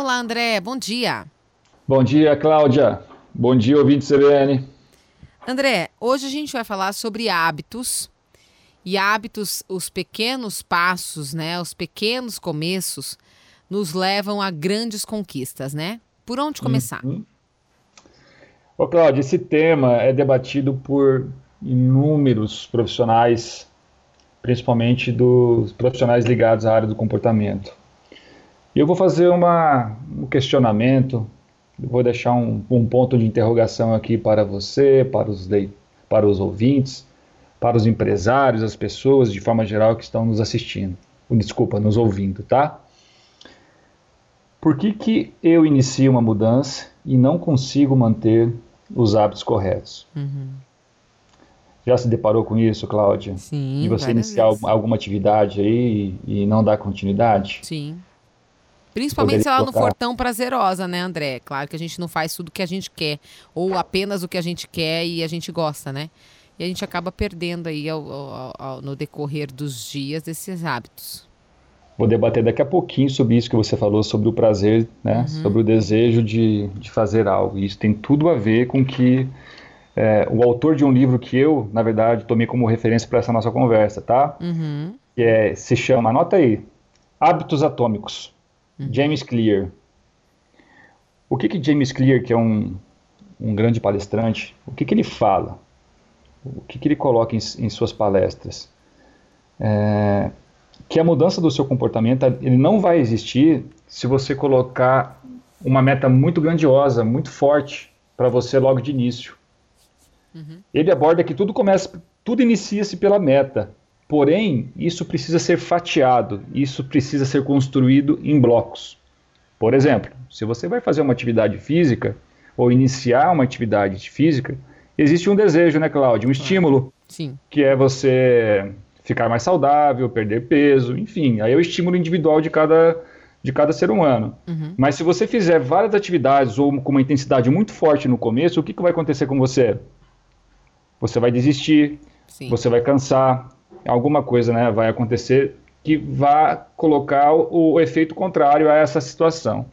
Olá, André, bom dia. Bom dia, Cláudia. Bom dia, ouvinte CBN. André, hoje a gente vai falar sobre hábitos. E hábitos, os pequenos passos, né, os pequenos começos nos levam a grandes conquistas, né? Por onde começar? Uhum. Ô, Cláudia, esse tema é debatido por inúmeros profissionais, principalmente dos profissionais ligados à área do comportamento. E eu vou fazer uma, um questionamento, vou deixar um, um, ponto de interrogação aqui para você, para os, para os ouvintes, para os empresários, as pessoas de forma geral que estão nos assistindo. Desculpa, nos ouvindo, tá? Por que, que eu inicio uma mudança e não consigo manter os hábitos corretos? Uhum. Já se deparou com isso, Cláudia? Sim. E você iniciar vezes. alguma atividade aí e, e não dar continuidade? Sim. Principalmente se ela não for tão prazerosa, né, André? Claro que a gente não faz tudo o que a gente quer, ou apenas o que a gente quer e a gente gosta, né? E a gente acaba perdendo aí ao, ao, ao, no decorrer dos dias esses hábitos. Vou debater daqui a pouquinho sobre isso que você falou, sobre o prazer, né? Uhum. Sobre o desejo de, de fazer algo. E isso tem tudo a ver com que é, o autor de um livro que eu, na verdade, tomei como referência para essa nossa conversa, tá? Uhum. Que é, se chama, anota aí, Hábitos Atômicos. James Clear. O que que James Clear, que é um, um grande palestrante, o que que ele fala? O que que ele coloca em, em suas palestras? É, que a mudança do seu comportamento ele não vai existir se você colocar uma meta muito grandiosa, muito forte para você logo de início. Uhum. Ele aborda que tudo começa, tudo inicia-se pela meta. Porém, isso precisa ser fatiado, isso precisa ser construído em blocos. Por exemplo, se você vai fazer uma atividade física ou iniciar uma atividade física, existe um desejo, né, Cláudio? Um estímulo, Sim. que é você ficar mais saudável, perder peso, enfim. Aí é o estímulo individual de cada, de cada ser humano. Uhum. Mas se você fizer várias atividades ou com uma intensidade muito forte no começo, o que, que vai acontecer com você? Você vai desistir, Sim. você vai cansar, alguma coisa né, vai acontecer que vá colocar o, o efeito contrário a essa situação.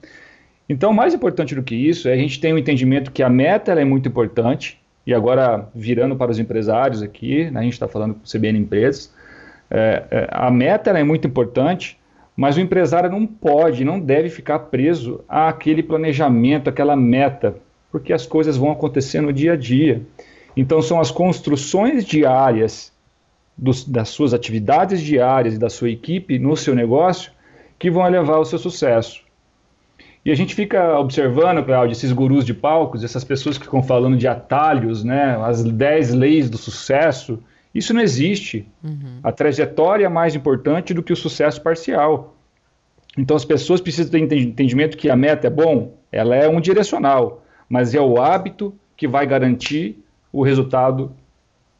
Então, mais importante do que isso é a gente ter um entendimento que a meta é muito importante, e agora virando para os empresários aqui, né, a gente está falando com o CBN Empresas, é, é, a meta é muito importante, mas o empresário não pode, não deve ficar preso àquele planejamento, àquela meta, porque as coisas vão acontecer no dia a dia. Então, são as construções diárias dos, das suas atividades diárias e da sua equipe no seu negócio que vão levar ao seu sucesso. E a gente fica observando, Claudio, esses gurus de palcos, essas pessoas que ficam falando de atalhos, né, as 10 leis do sucesso. Isso não existe. Uhum. A trajetória é mais importante do que o sucesso parcial. Então as pessoas precisam ter entendimento que a meta é bom, ela é um direcional, mas é o hábito que vai garantir o resultado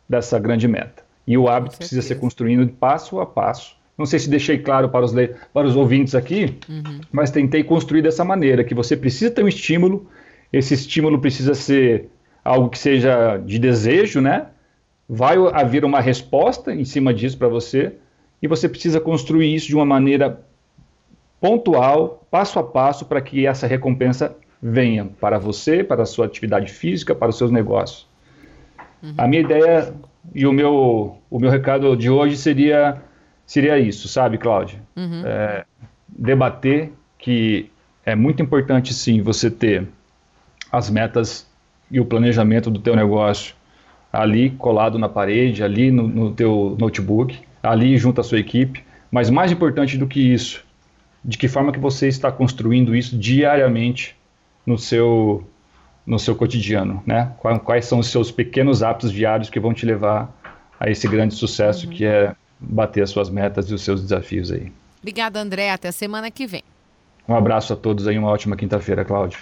dessa grande meta. E o hábito precisa ser construído passo a passo. Não sei se deixei claro para os, para os ouvintes aqui, uhum. mas tentei construir dessa maneira, que você precisa ter um estímulo, esse estímulo precisa ser algo que seja de desejo, né? Vai haver uma resposta em cima disso para você, e você precisa construir isso de uma maneira pontual, passo a passo, para que essa recompensa venha para você, para a sua atividade física, para os seus negócios. Uhum. A minha ideia e o meu, o meu recado de hoje seria, seria isso, sabe, Cláudia? Uhum. É, debater que é muito importante, sim, você ter as metas e o planejamento do teu negócio ali colado na parede, ali no, no teu notebook, ali junto à sua equipe. Mas mais importante do que isso, de que forma que você está construindo isso diariamente no seu no seu cotidiano, né? Quais são os seus pequenos hábitos diários que vão te levar a esse grande sucesso uhum. que é bater as suas metas e os seus desafios aí. Obrigada, André. Até a semana que vem. Um abraço a todos aí, uma ótima quinta-feira, Cláudio.